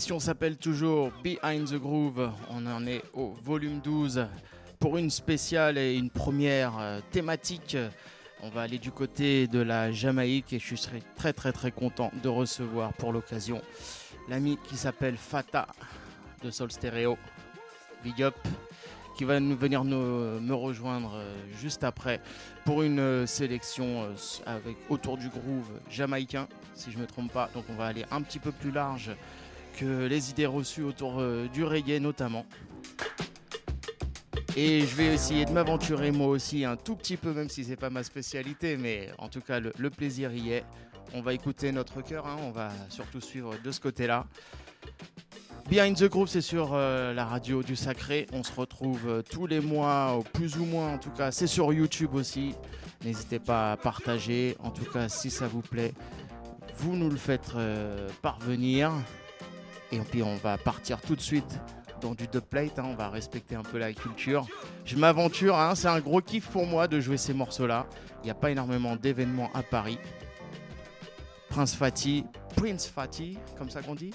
L'émission s'appelle toujours Behind the Groove. On en est au volume 12 pour une spéciale et une première euh, thématique. On va aller du côté de la Jamaïque et je serai très très très content de recevoir pour l'occasion l'ami qui s'appelle Fata de Sol Stereo. Big up qui va nous venir nous, me rejoindre euh, juste après pour une euh, sélection avec autour du groove jamaïcain, si je ne me trompe pas. Donc on va aller un petit peu plus large que les idées reçues autour du reggae notamment. Et je vais essayer de m'aventurer moi aussi un tout petit peu, même si c'est pas ma spécialité, mais en tout cas le, plaisir y est. On va écouter notre cœur, hein. on va surtout suivre de ce côté-là. Behind the Groove, c'est sur euh, la radio du Sacré. On se retrouve euh, tous les mois, plus ou moins en tout cas. C'est sur YouTube aussi. N'hésitez pas à partager. En tout cas, si ça vous plaît, vous nous le faites euh, parvenir. Et puis on va partir tout de suite dans du dubplate, hein, on va respecter un peu la culture. Je m'aventure, hein, c'est un gros kiff pour moi de jouer ces morceaux-là. Il n'y a pas énormément d'événements à Paris. Prince Fatih, Prince Fatih, comme ça qu'on dit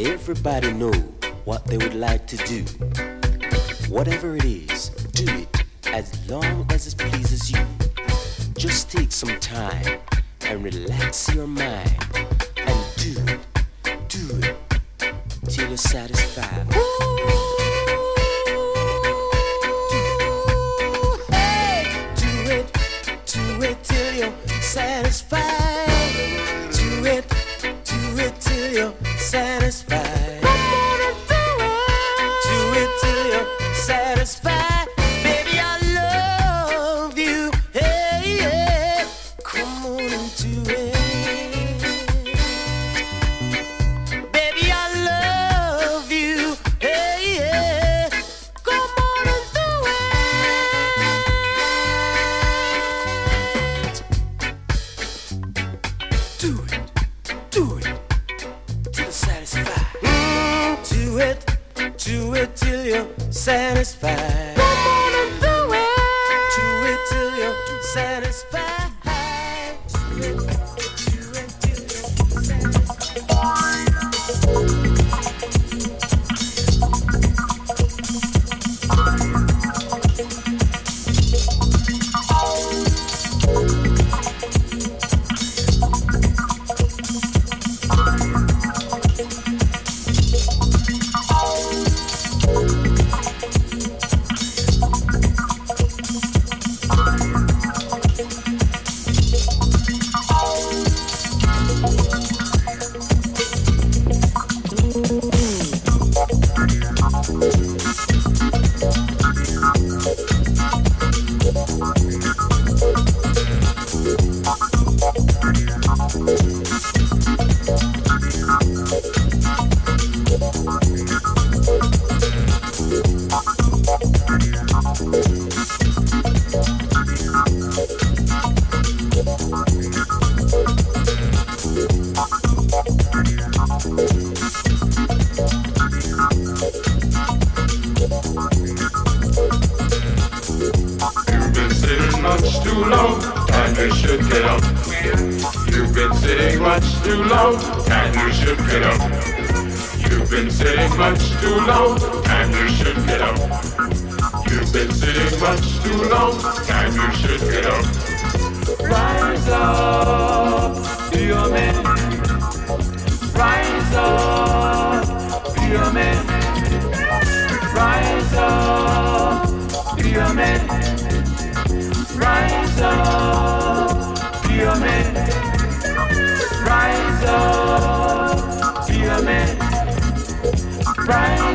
Everybody know what they would like to do. Whatever it is, do it as long as it pleases you. Just take some time and relax your mind and do it, do it till you're satisfied. Ooh.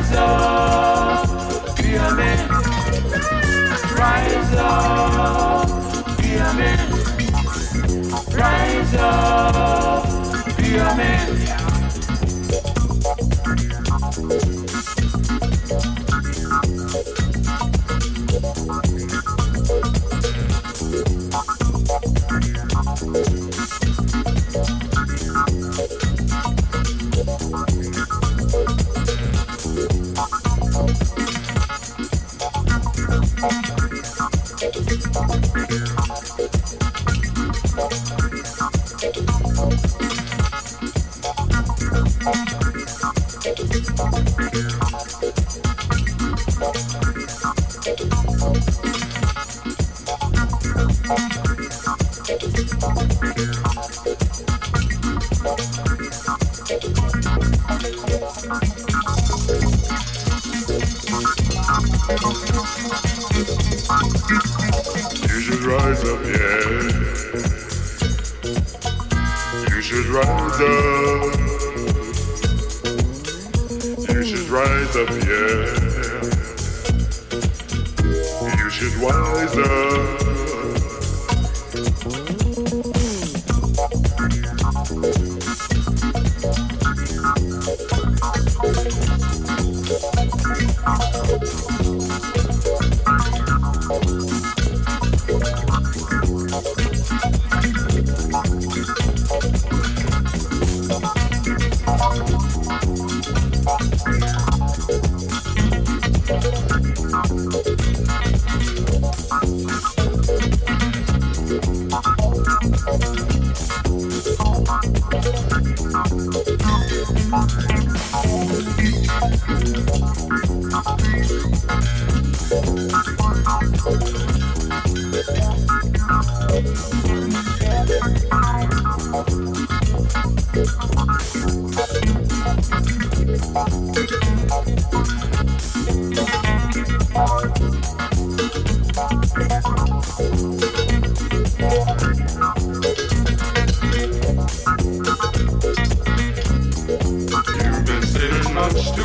Rise up, be a man. Rise up, be a man. Rise up, be a man.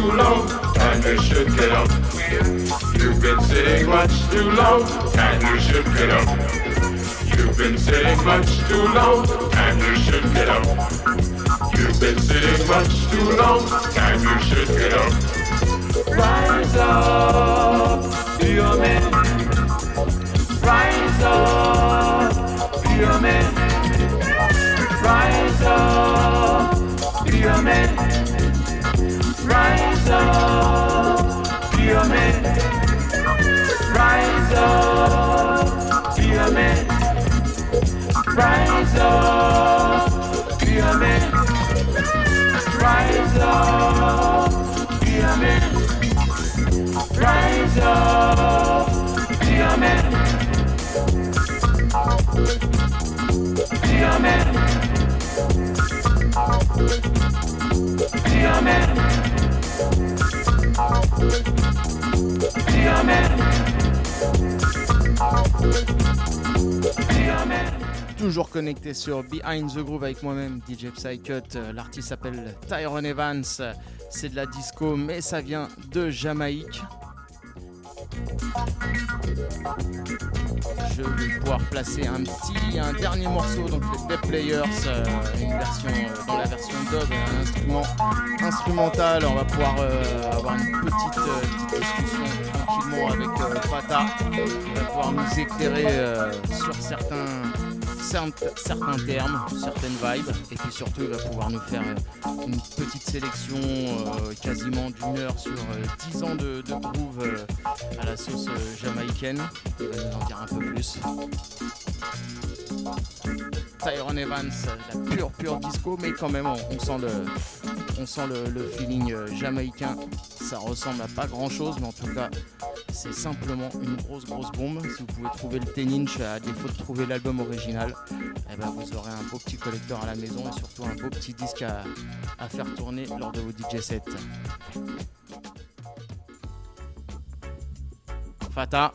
Too long, and you should get up. You've been sitting much too long, and you should get up. You've been sitting much too long, and you should get up. You've been sitting much too long, and you should get up. Rise up, be a man. Rise up, be a man. Rise up, be a man. Rise up, be a man. Rise up, be a man. Rise up, be a man. Rise up, be a man. Rise up, be a man. Be a man. Be a man. Toujours connecté sur Behind the Groove avec moi-même, DJ Psycut. Euh, L'artiste s'appelle Tyrone Evans. C'est de la disco, mais ça vient de Jamaïque. Je vais pouvoir placer un petit, un dernier morceau, donc les Dead Players, euh, une version, euh, dans la version dub, un instrument instrumental. On va pouvoir euh, avoir une petite, petite discussion tranquillement avec Fata. Il va pouvoir nous éclairer sur certains, certains termes, certaines vibes, et puis surtout il va pouvoir nous faire euh, une petite sélection euh, quasiment d'une heure sur euh, 10 ans de, de euh, à la sauce jamaïcaine. Il va nous en dire un peu plus. Tyrone Evans, la pure pure disco, mais quand même on, sent le, on sent le, le feeling euh, jamaïcain. Ça ressemble à pas grand chose, mais en tout cas c'est simplement une grosse grosse bombe. Si vous pouvez trouver le 10 inch à défaut de trouver l'album original, eh ben vous aurez un beau petit collecteur à la maison et surtout un beau petit disque à, à faire tourner lors de vos DJ sets. Fata,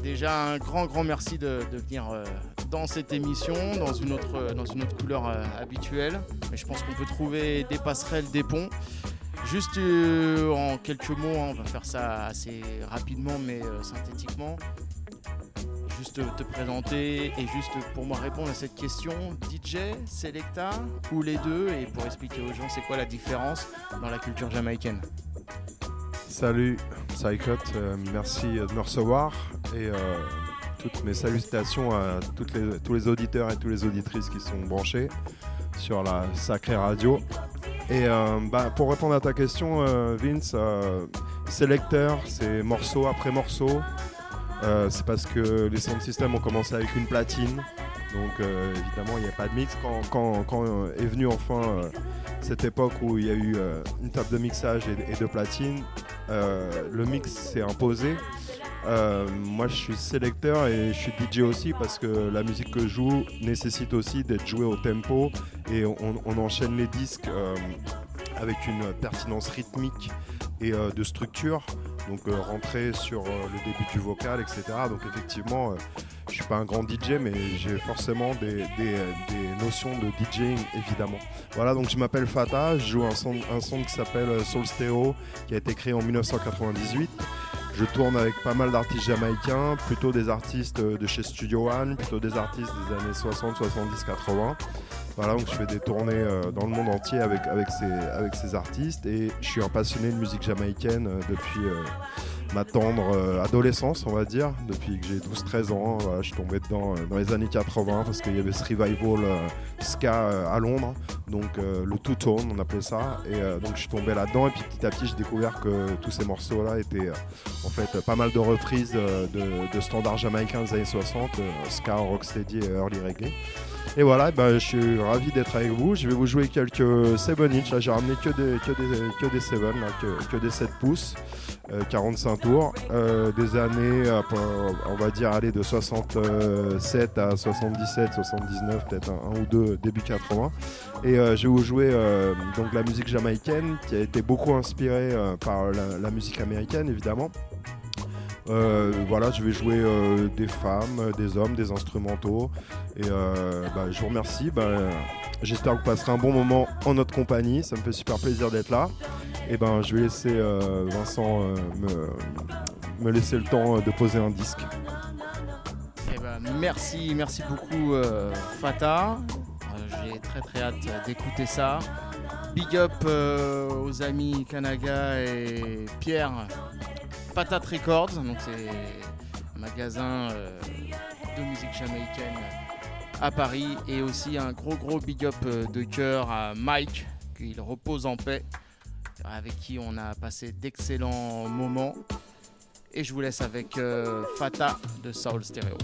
déjà un grand grand merci de, venir euh, dans cette émission, dans une autre, euh, dans une autre couleur euh, habituelle. Mais je pense qu'on peut trouver des passerelles, des ponts. Juste en quelques mots, hein, on va faire ça assez rapidement mais synthétiquement. Juste te présenter et juste pour moi répondre à cette question, DJ, Selecta ou les deux et pour expliquer aux gens c'est quoi la différence dans la culture jamaïcaine. Salut Psychot, euh, merci de me recevoir et euh, toutes mes salutations à tous les auditeurs et toutes les auditrices qui sont branchés sur la sacrée radio. Et euh, bah, pour répondre à ta question, Vince, euh, sélecteur, c'est morceau après morceau. C'est parce que les sound systems ont commencé avec une platine. Donc euh, évidemment, il n'y a pas de mix. Quand, quand- quand, est venue enfin euh, cette époque où il y a eu euh, une table de mixage et, de platine, le mix s'est imposé. Moi, je suis sélecteur et je suis DJ aussi parce que la musique que je joue nécessite aussi d'être jouée au tempo et on, on enchaîne les disques avec une pertinence rythmique et de structure. Donc euh, rentrer sur euh, le début du vocal, etc. Donc effectivement, euh, je suis pas un grand DJ, mais j'ai forcément des, des notions de DJing évidemment. Voilà, donc je m'appelle Fata, je joue un son, qui s'appelle euh, Soul qui a été créé en 1998. Je tourne avec pas mal d'artistes jamaïcains, plutôt des artistes euh, de chez Studio One, plutôt des artistes des années 60, 70, 80. Voilà, donc je fais des tournées euh, dans le monde entier avec, ces, artistes et je suis un passionné de musique jamaïcaine euh, depuis euh, ma tendre adolescence, on va dire, depuis que j'ai 12-13 ans. Je suis tombé dedans dans les années 80 parce qu'il y avait ce revival ska à Londres, donc le two-tone, on appelait ça. Et donc je suis tombé là-dedans et puis petit à petit j'ai découvert que tous ces morceaux-là étaient en fait pas mal de reprises de, de standards jamaïcains des années 60, euh, ska, rocksteady et early reggae. Et voilà, ben, je suis ravi d'être avec vous. Je vais vous jouer quelques 7 inch. J'ai ramené que des, que des, que des 7, là, que, que des 7 pouces, euh, 45 tours, euh, des années, on va dire, aller de 67 à 77, 79, peut-être un, ou deux début 80. Et euh, je vais vous jouer euh, donc la musique jamaïcaine qui a été beaucoup inspirée par la musique américaine, évidemment. Euh, voilà, je vais jouer euh, des femmes, euh, des hommes, des instrumentaux. Et bah, je vous remercie. Bah, J'espère que vous passerez un bon moment en notre compagnie. Ça me fait super plaisir d'être là. Et ben, je vais laisser Vincent me, laisser le temps de poser un disque. Eh ben, merci, merci beaucoup Fata. J'ai très très hâte d'écouter ça. Big up aux amis Kanaga et Pierre. Patate Records, c'est un magasin euh, de musique jamaïcaine à Paris et aussi un gros gros big up euh, de cœur à Mike, qu'il repose en paix, avec qui on a passé d'excellents moments. Et je vous laisse avec euh, Fata de Soul Stereo.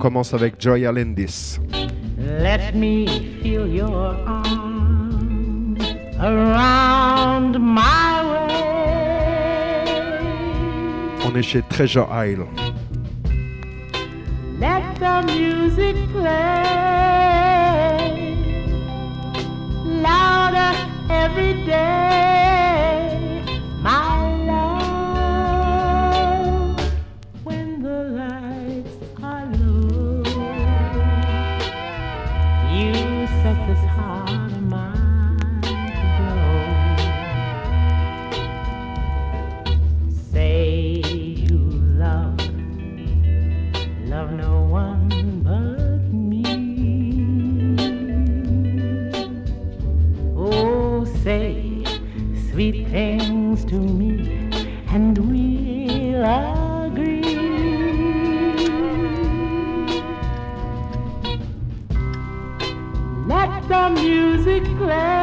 commence avec Joy Alendis. Let me feel your arm around my way. On est chez Treasure Isle. Let the music play louder every day. play.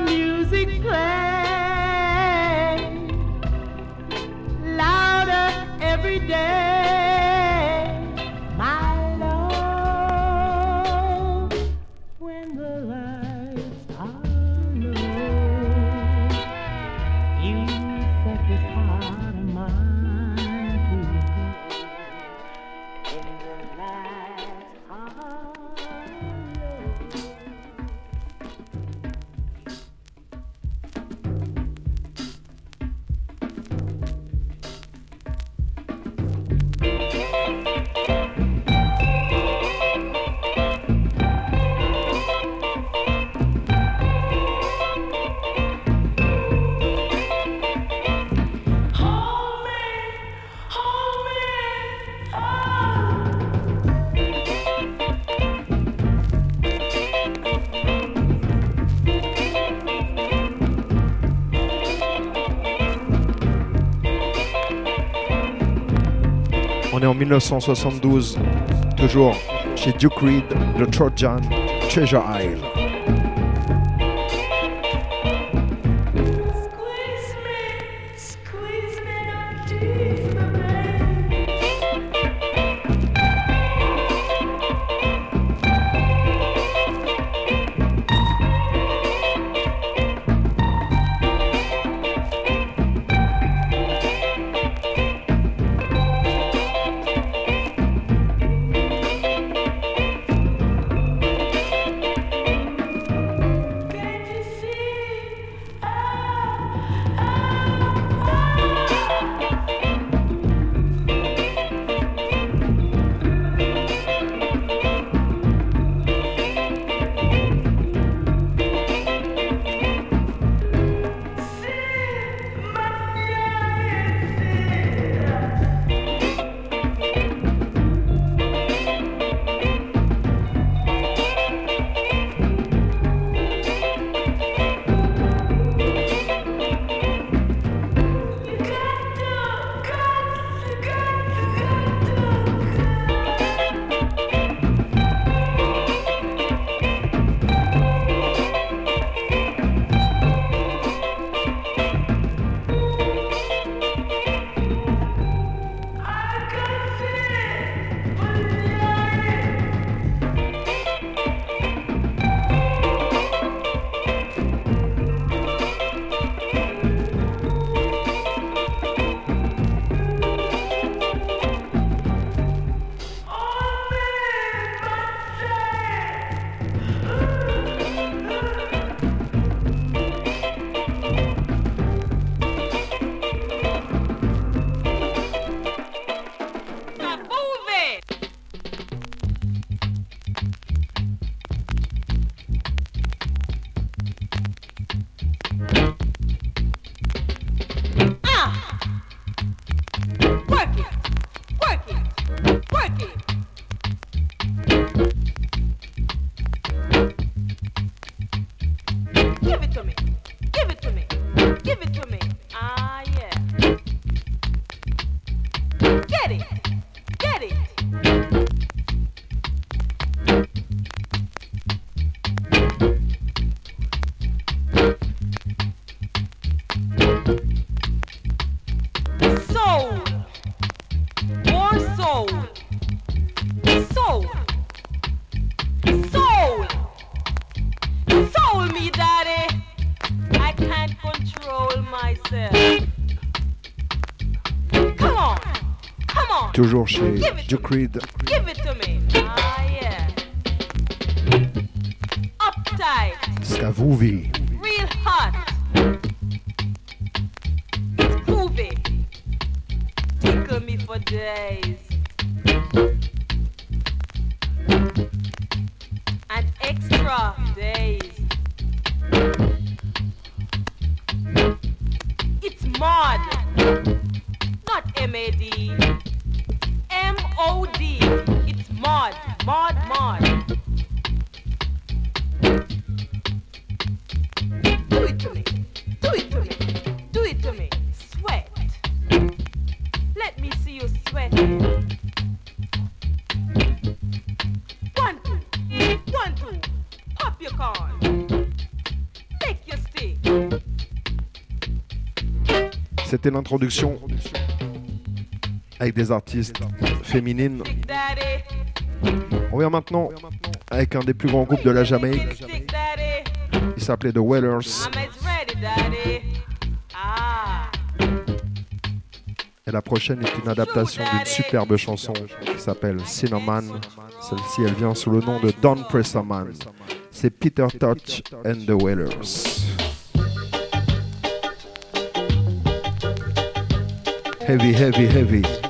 music play louder every day. 1972, toujours chez Duke Reed, le Trojan Treasure Isle. toujours chez Jukrid. Give it to me. Ah, yeah. Uptight. Skavuvi. C'était l'introduction avec des artistes féminines. On vient maintenant avec un des plus grands groupes de la Jamaïque. Il s'appelait The Wellers. Et la prochaine est une adaptation d'une superbe chanson qui s'appelle Cinnamon. Celle-ci, elle vient sous le nom de Don Presserman. C'est Peter Touch and the Wellers. heavy, heavy, heavy.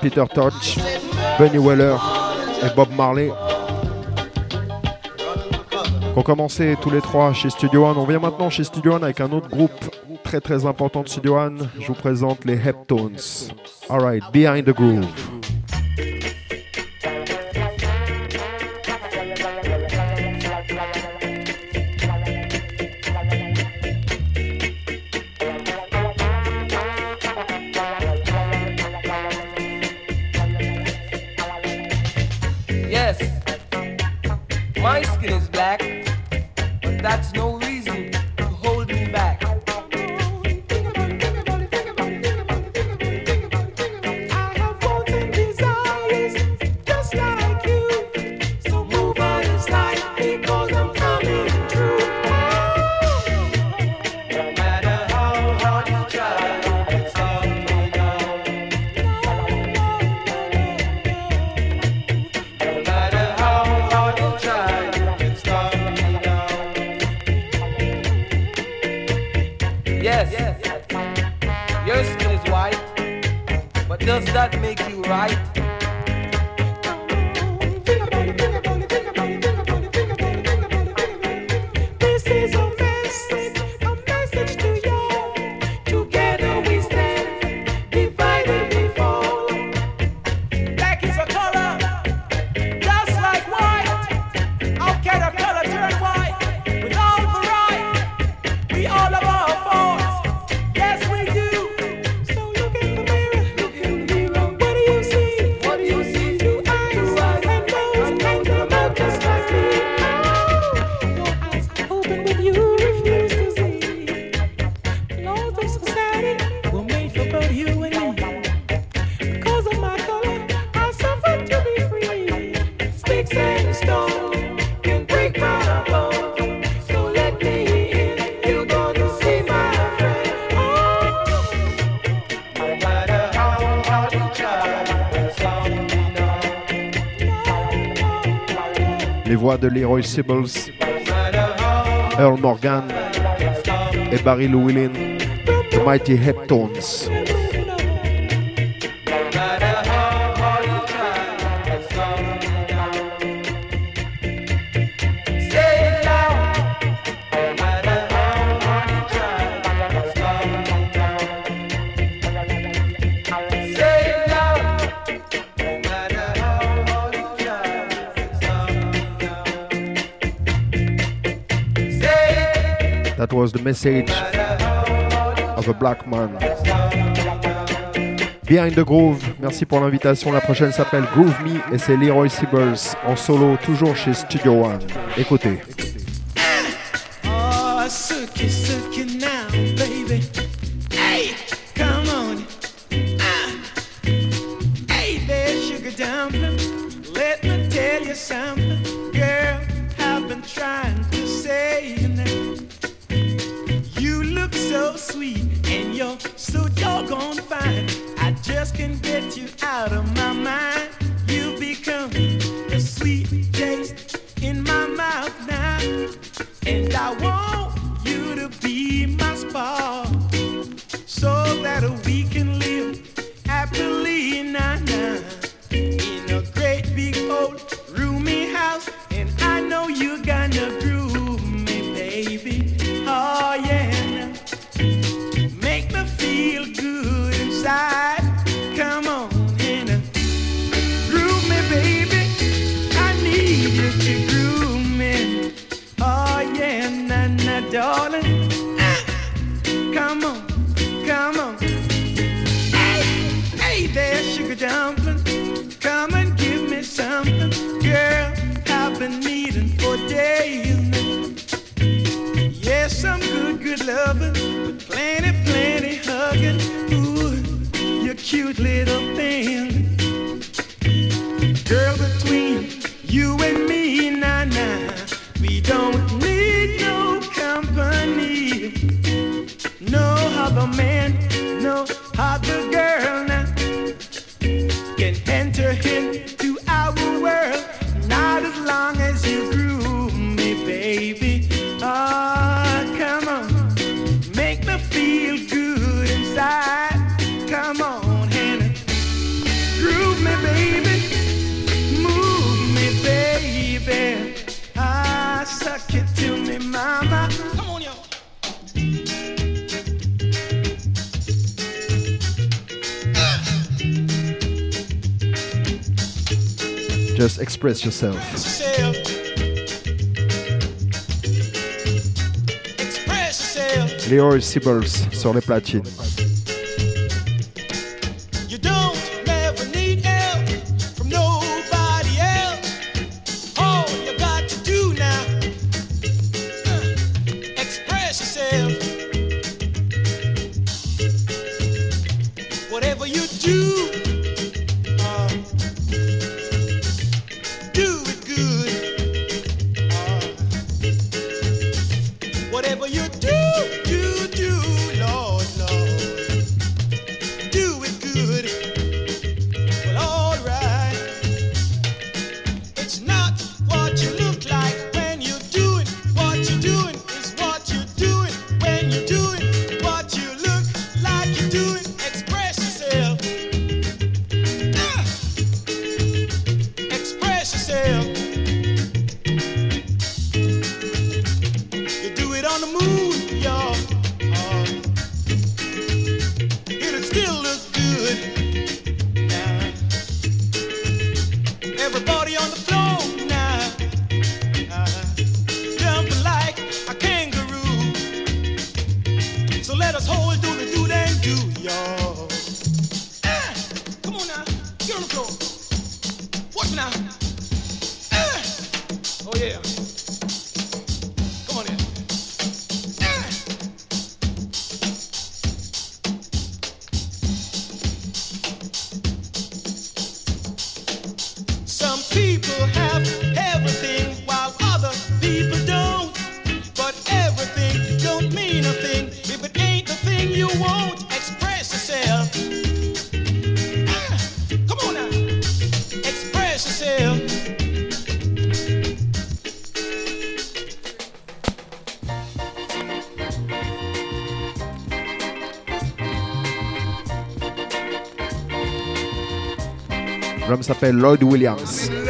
Peter Touch, Benny Weller et Bob Marley. Ont commencé tous les trois chez Studio One. On vient maintenant chez Studio One avec un autre groupe très très important de Studio One. Je vous présente les Heptones. Alright, Behind the Groove. de Leroy Sibbles, Earl Morgan et Barry Llewellyn, The Mighty Heptones. was the message of a black man. Behind the Groove, merci pour l'invitation. La prochaine s'appelle Groove Me et c'est Leroy Sibbles en solo, toujours chez Studio One. Écoutez. Express Yourself. Leroy Sibbles sur les platines. Lloyd Williams.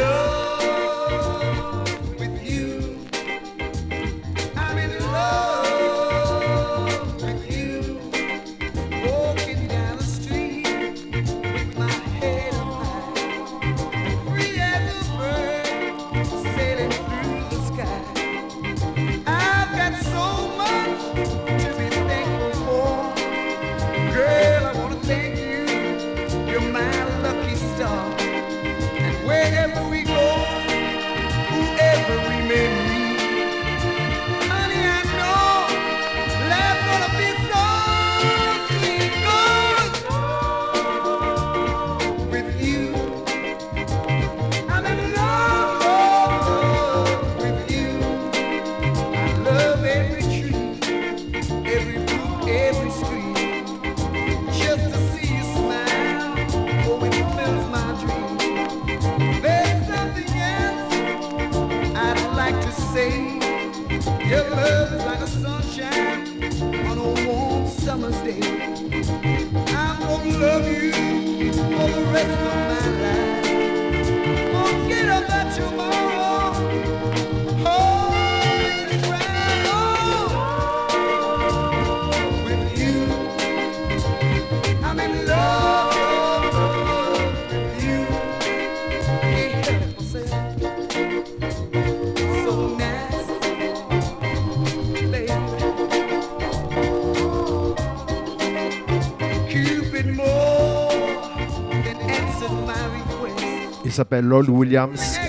s'appelle Lol Williams.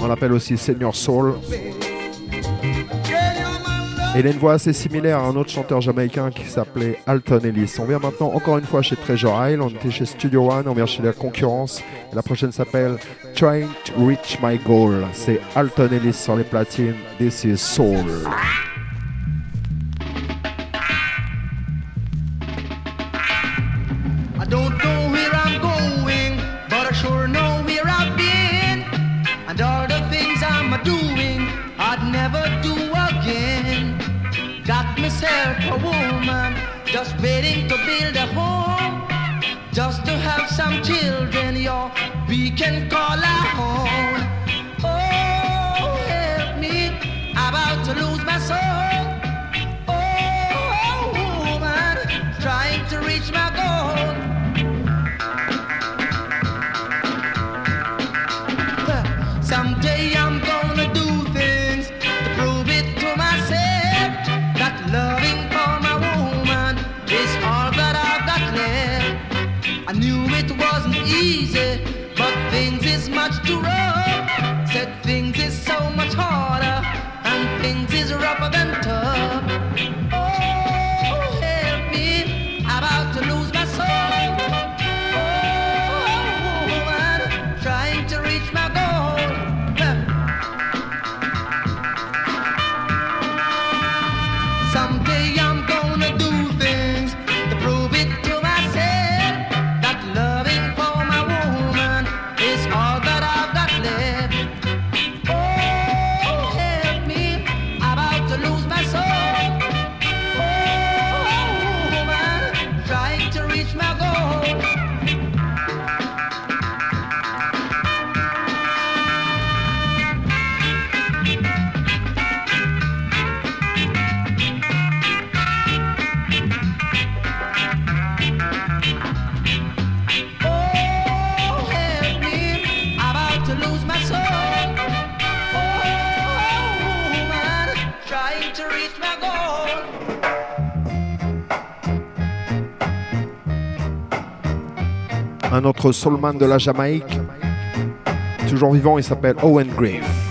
On l'appelle aussi Senior Soul. Et il a une voix assez similaire à un autre chanteur jamaïcain qui s'appelait Alton Ellis. On vient maintenant encore une fois chez Treasure Isle, on était chez Studio One, on vient chez la concurrence. La prochaine s'appelle Trying to Reach My Goal. C'est Alton Ellis sur les platines, This is Soul. notre soulman de la Jamaïque, toujours vivant, il s'appelle Owen Grave.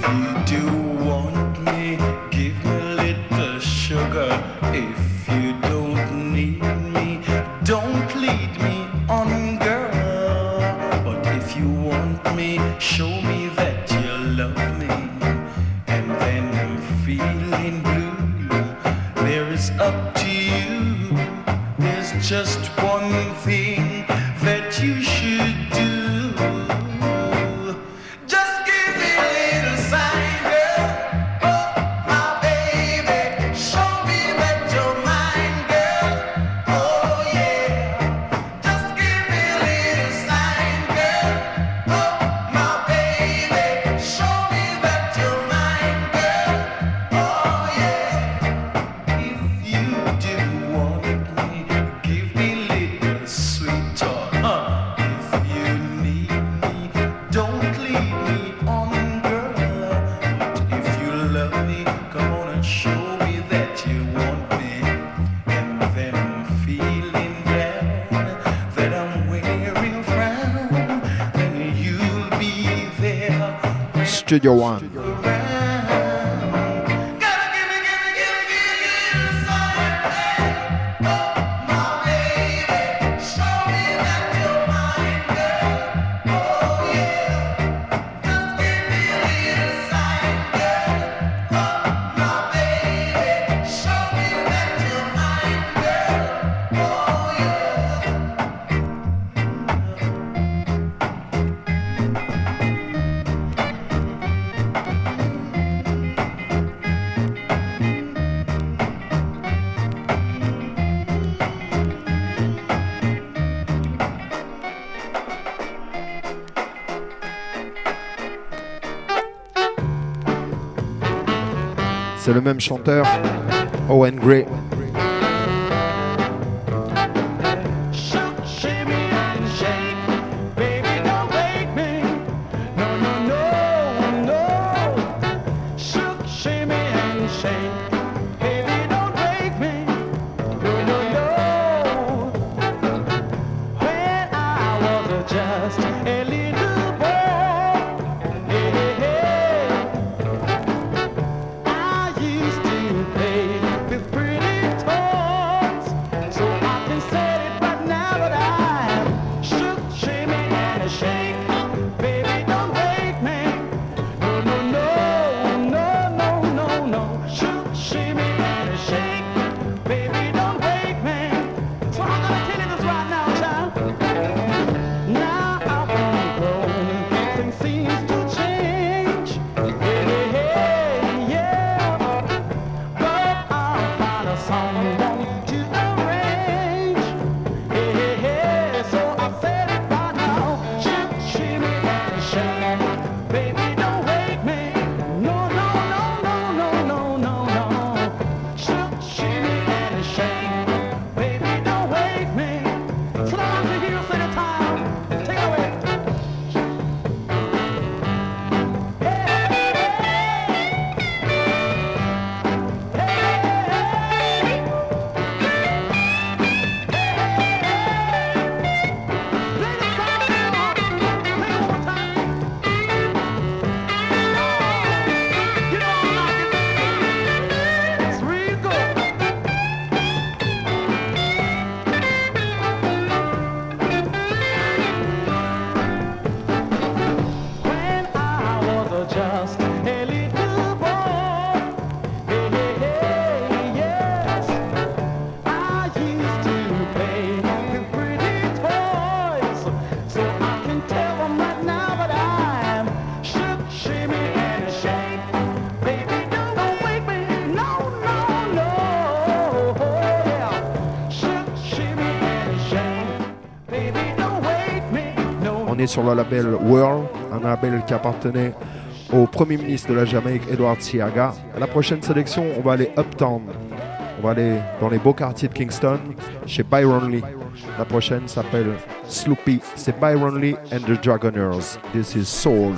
Studio One. même chanteur, Owen Gray. sur le label World, un label qui appartenait au Premier ministre de la Jamaïque, Edward Siaga. La prochaine sélection, on va aller Uptown. On va aller dans les beaux quartiers de Kingston, chez Byron Lee. La prochaine s'appelle Sloopy. C'est Byron Lee and the Dragoners. This is Soul.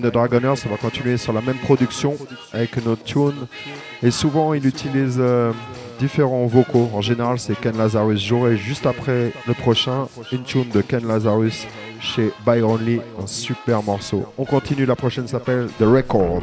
And the Dragoners. Ça va continuer sur la même production avec une autre tune. Et souvent, il utilise euh, différents vocaux. En général, c'est Ken Lazarus. J'aurai juste après le prochain une tune de Ken Lazarus chez Byron Lee, un super morceau. On continue, la prochaine s'appelle The Record.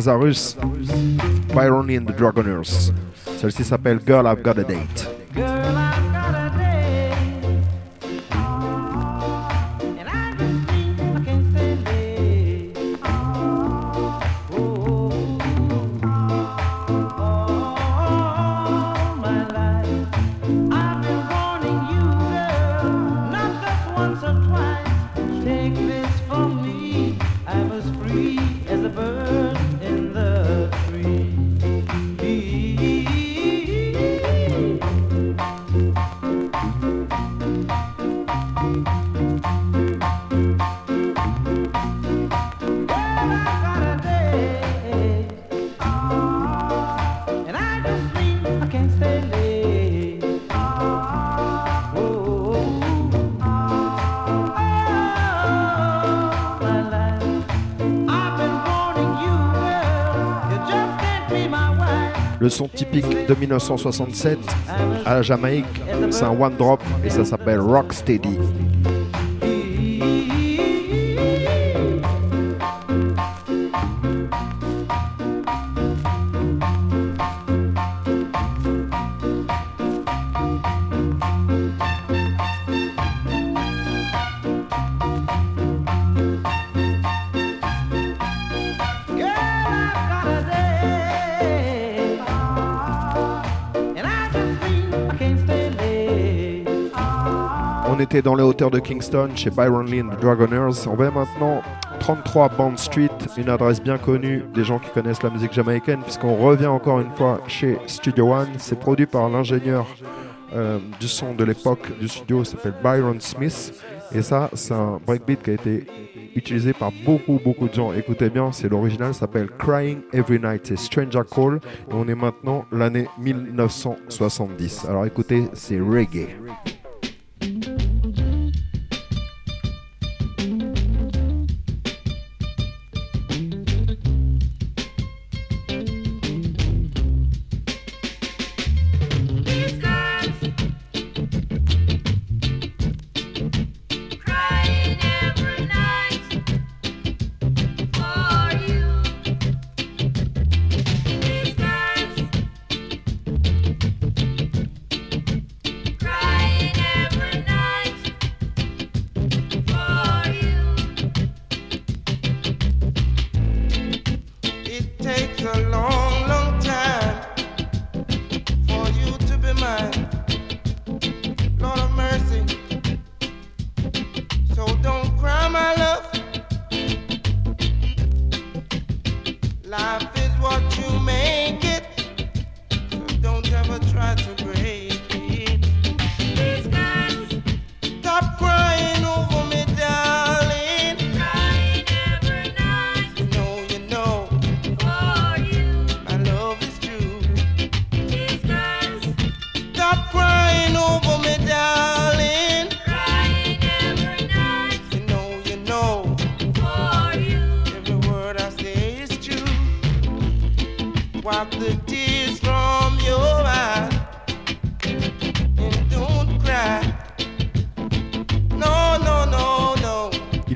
Lazarus, Byron and the Dragoners. Celle-ci s'appelle Girl I've Got a Date. Le son typique de 1967 à la Jamaïque, c'est un one drop et ça s'appelle Rocksteady. On était dans les hauteurs de Kingston chez Byron Lee and the Dragoners. On va maintenant 33 Bond Street, une adresse bien connue des gens qui connaissent la musique jamaïcaine, puisqu'on revient encore une fois chez Studio One. C'est produit par l'ingénieur euh, du son de l'époque du studio, s'appelle Byron Smith. Et ça, c'est un breakbeat qui a été utilisé par beaucoup, beaucoup de gens. Écoutez bien, c'est l'original, ça s'appelle Crying Every Night. C'est Stranger Call. Et on est maintenant l'année 1970. Alors écoutez, c'est reggae.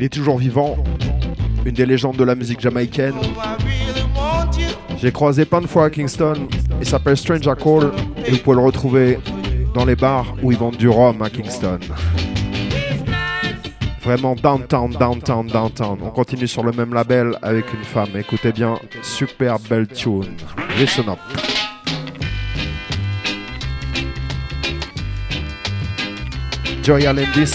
Est toujours vivant, une des légendes de la musique jamaïcaine. J'ai croisé plein de fois à Kingston. Il s'appelle Stranger Call vous pouvez le retrouver dans les bars où ils vendent du rhum à Kingston. Vraiment downtown, downtown, downtown. On continue sur le même label avec une femme. Écoutez bien, super belle tune. Listen up. Joy Alendis.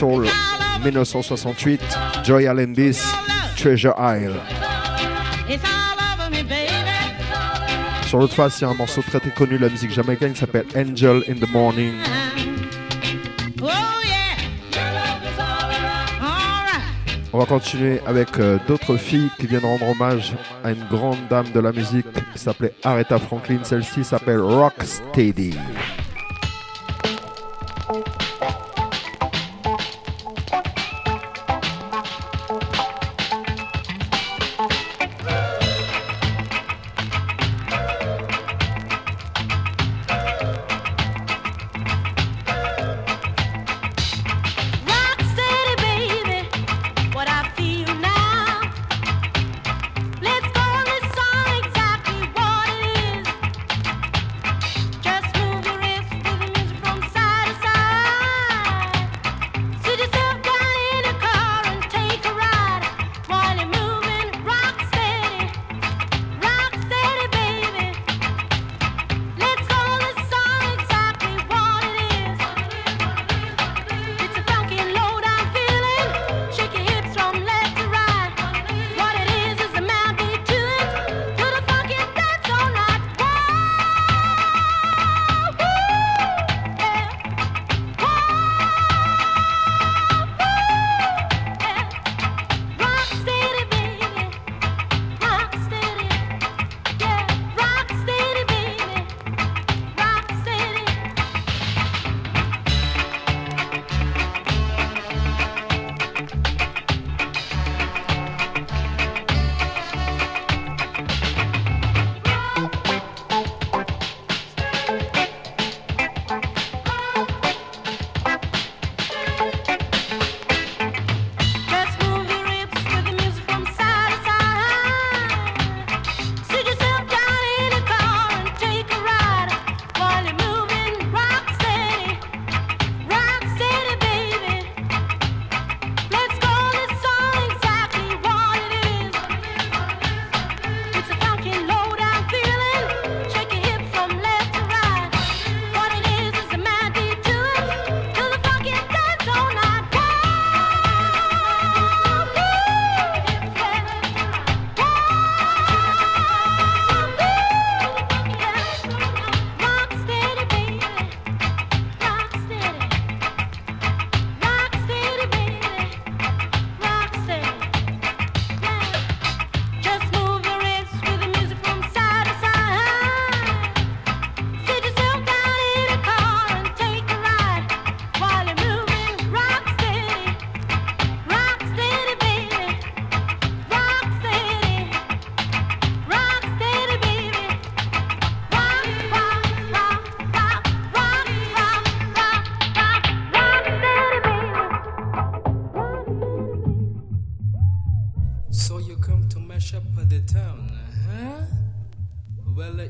Soul, 1968. Joy Alendis, Treasure Isle. Sur l'autre face, il y a un morceau très très connu de la musique jamaïcaine qui s'appelle Angel in the Morning. On va continuer avec euh, d'autres filles qui viennent rendre hommage à une grande dame de la musique qui s'appelait Aretha Franklin. Celle-ci s'appelle Rocksteady.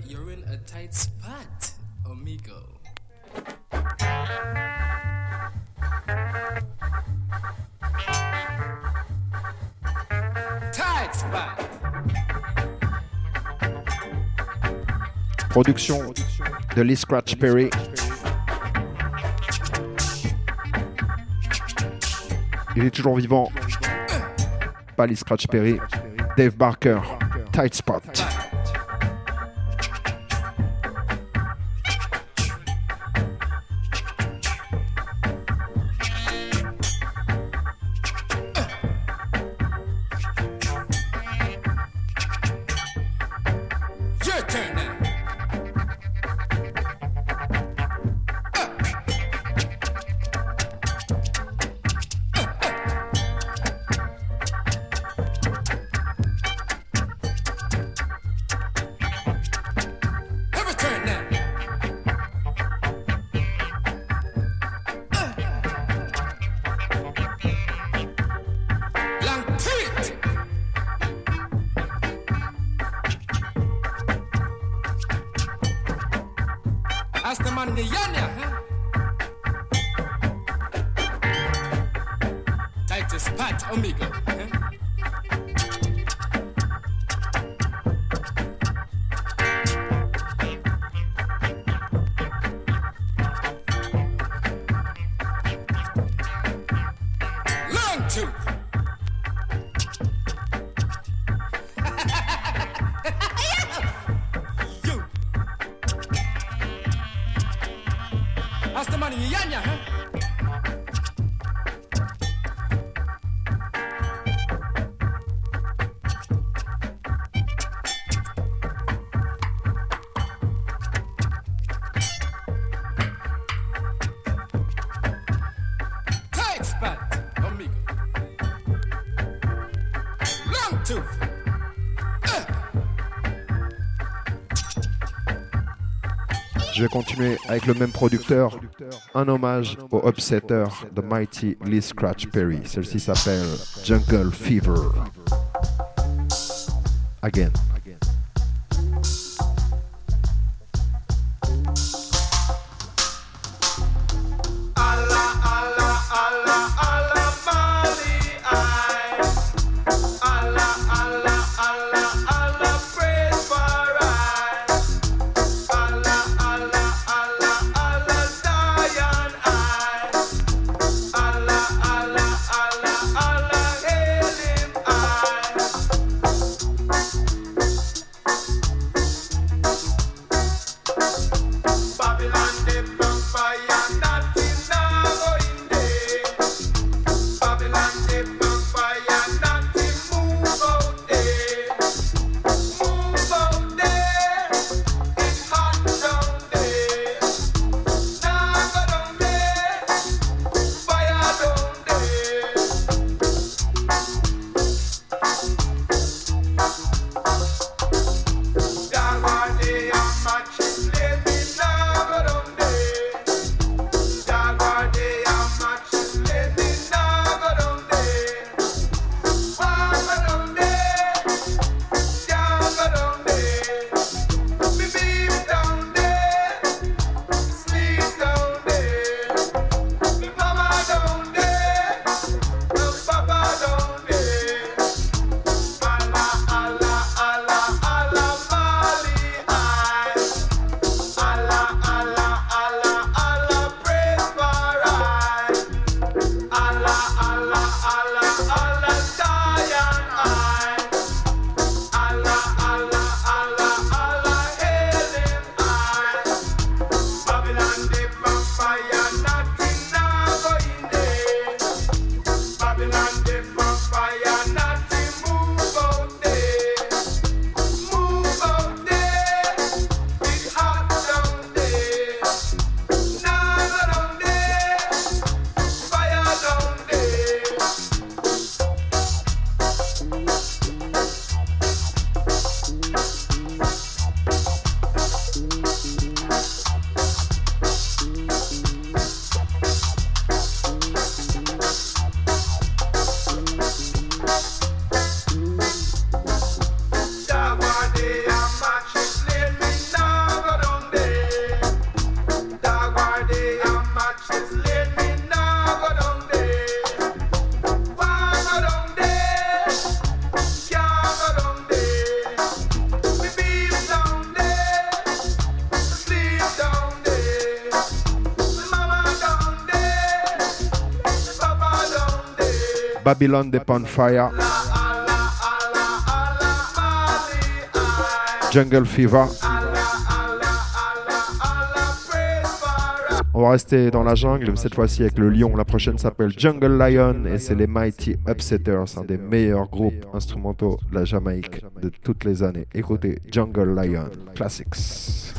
You're in a tight spot, amigo. Tight spot. Production de Lee Scratch Perry. Il est toujours vivant. Pas Lee Scratch Perry. Dave Barker. Tight Spot. Je vais continuer avec le même producteur. Un hommage au upsetter de Mighty Lee Scratch Perry. Celle-ci s'appelle Jungle Fever. Again. Babylon Upon Fire. Jungle Fever. On va rester dans la jungle, cette fois-ci avec le lion. La prochaine s'appelle Jungle Lion et c'est les Mighty Upsetters, un des meilleurs groupes instrumentaux de la Jamaïque de toutes les années. Écoutez Jungle Lion Classics.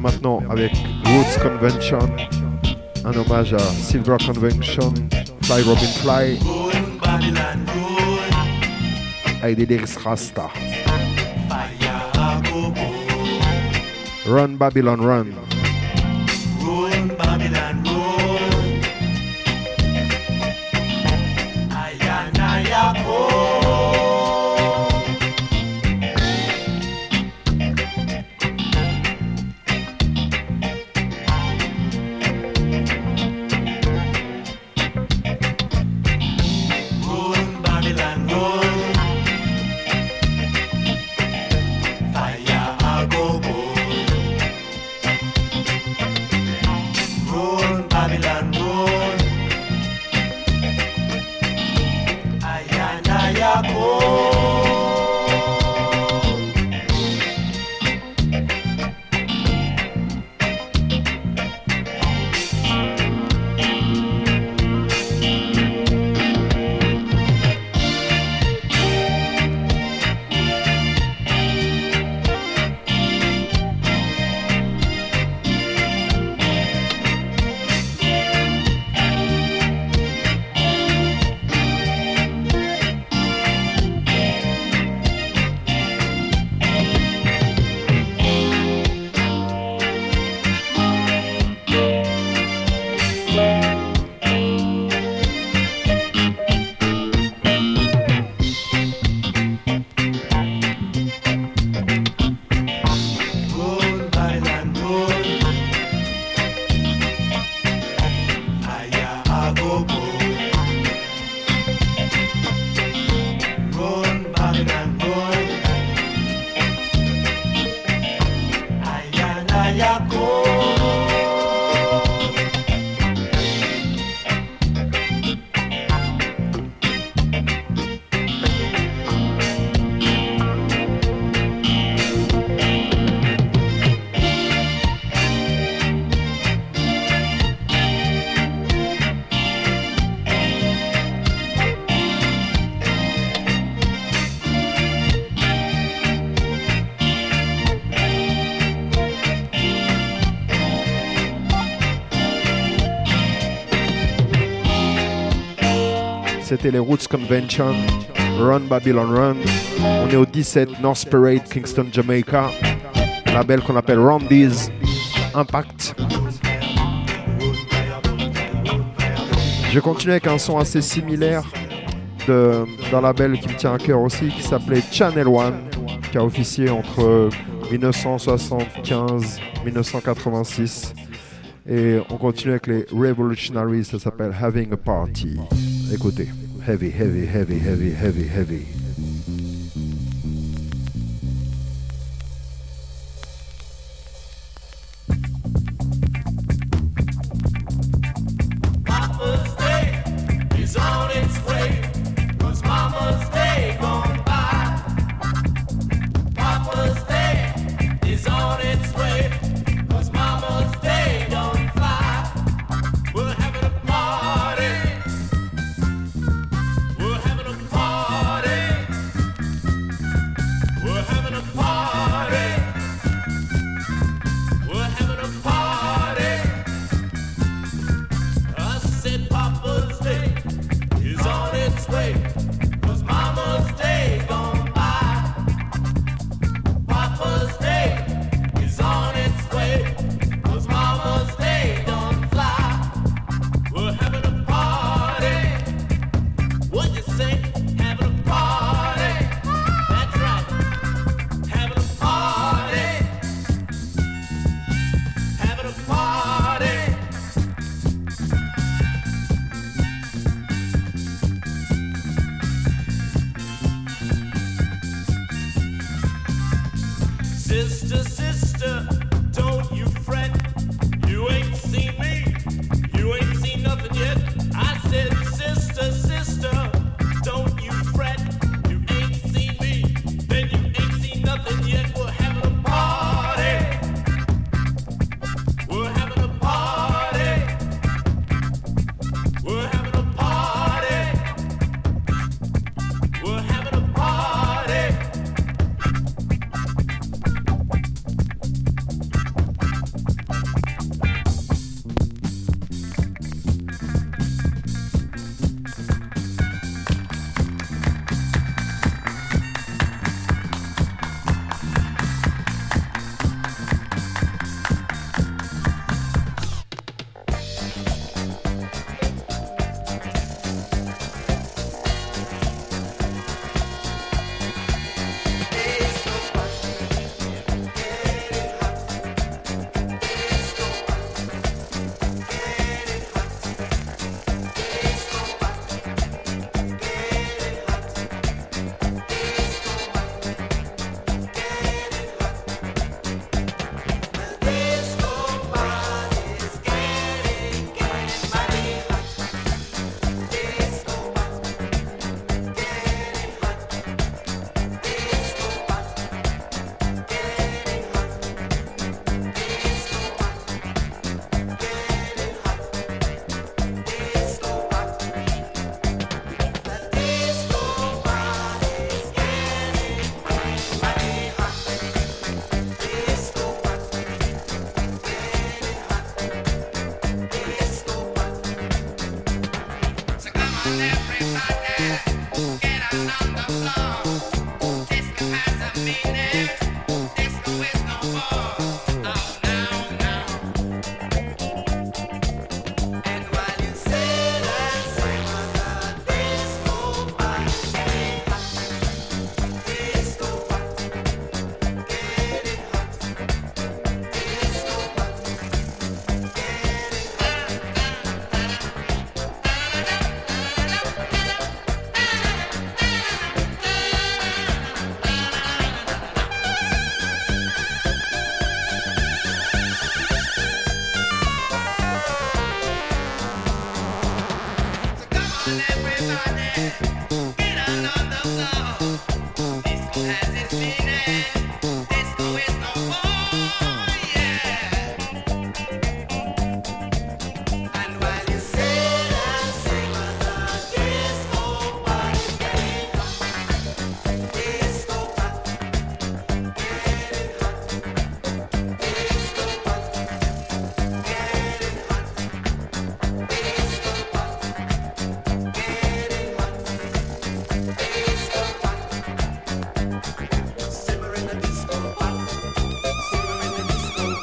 Maintenant avec Roots Convention, un hommage à Silver Convention, Fly Robin Fly, avec des Rasta. Run Babylon. Run, C'était les Roots Convention, Run Babylon Run. On est au 17 North Parade, Kingston, Jamaica. Label qu'on appelle Randy's Impact. Je continue avec un son assez similaire d'un label qui me tient à cœur aussi, qui s'appelait Channel One, qui a officié entre 1975 1986. Et on continue avec les Revolutionaries, ça s'appelle Having a Party. Écoutez. heavy, heavy, heavy, heavy, heavy, heavy.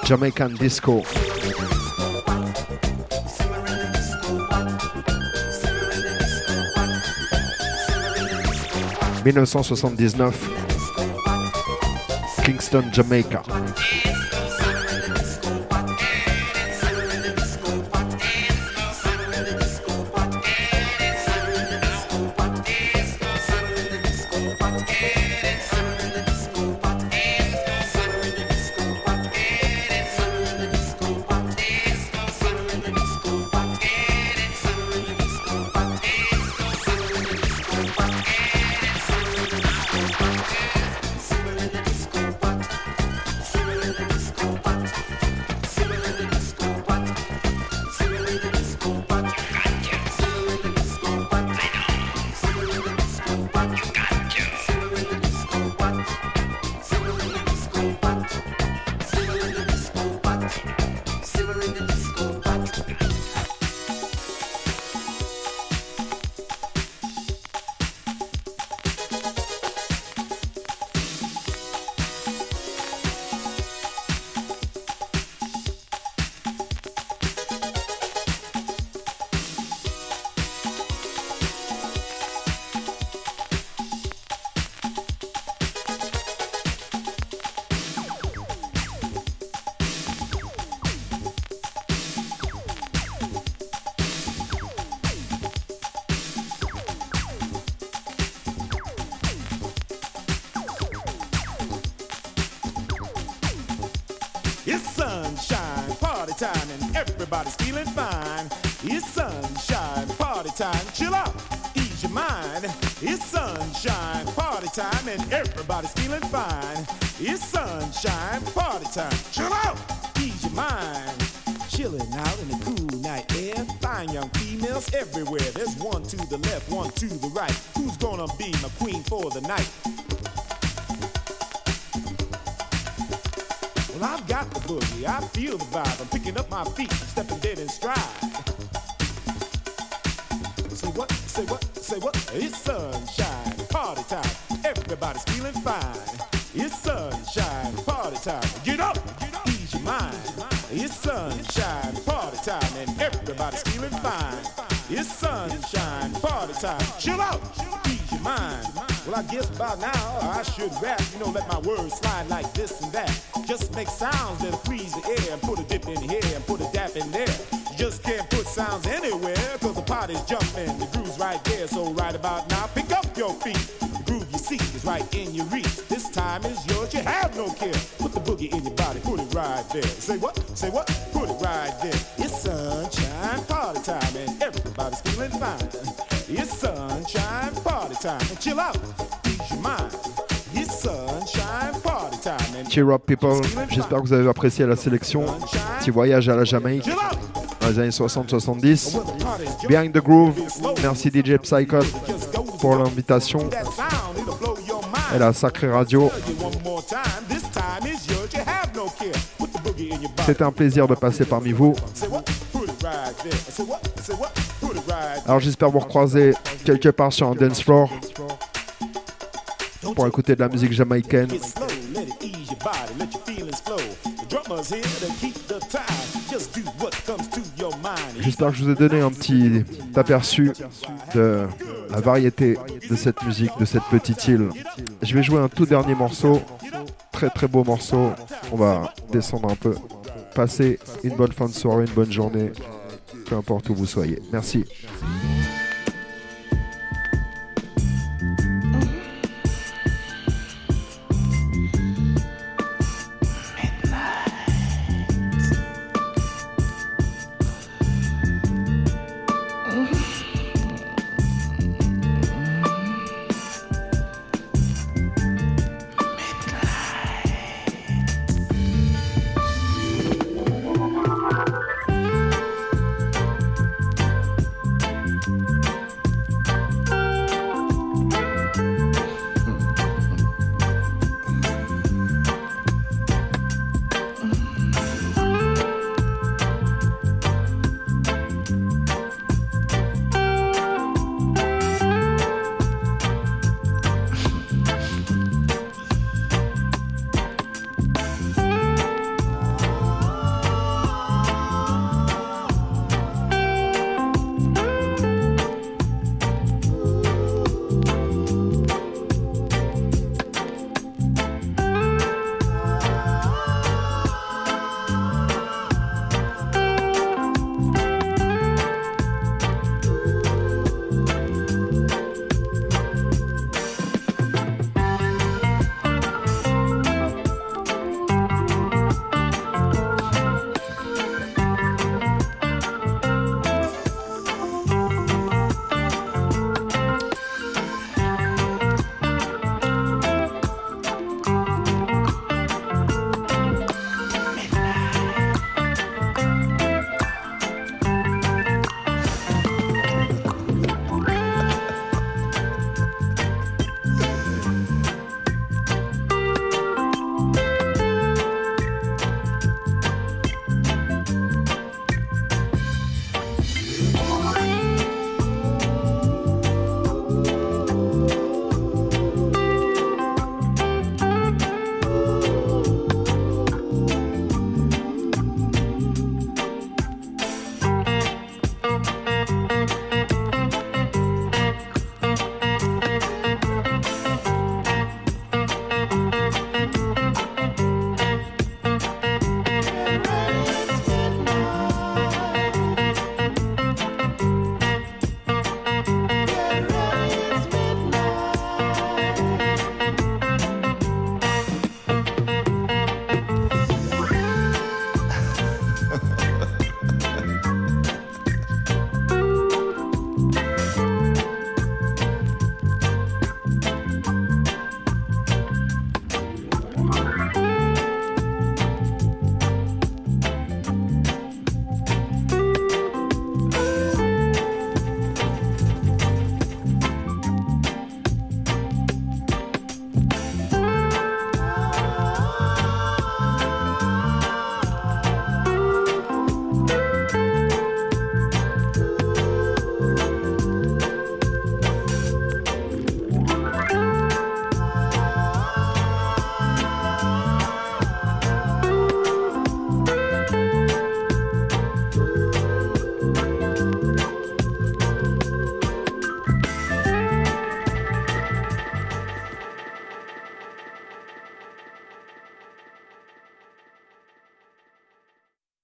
Jamaican Disco. 1979, Kingston, Jamaica. It's sunshine, party time. Get up, ease your mind. It's sunshine, party time, and everybody's feeling fine. It's sunshine, party time. Chill out, ease your mind. Well, I guess by now I should rap, you know, let my words slide like this and that. Just make sounds that freeze the air and put a dip in here and put a dap in there. You just can't put sounds anywhere, cause the party's jumping, the groove's right there. So right about now, pick up your feet. Right in your reach. This time is yours, you have no care. Put the boogie in your body, put it right there. Say what? Say what? Put it right there. It's sunshine party time and everybody's feeling fine. It's sunshine party time and chill out, ease your mind. It's sunshine party time and Cheer up people, j'espère que vous avez apprécié la sélection. Petit voyage à la Jamaïque dans les années 60-70. Behind the Groove, merci DJ Psychot pour l'invitation et la sacrée radio. C'était un plaisir de passer parmi vous. Alors j'espère vous recroiser quelque part sur un dance floor pour écouter de la musique jamaïcaine. J'espère que je vous ai donné un petit aperçu de la variété de cette musique, de cette petite île. Je vais jouer un tout dernier morceau, très très beau morceau. On va descendre un peu. Passez une bonne fin de soirée, une bonne journée, peu importe où vous soyez. Merci.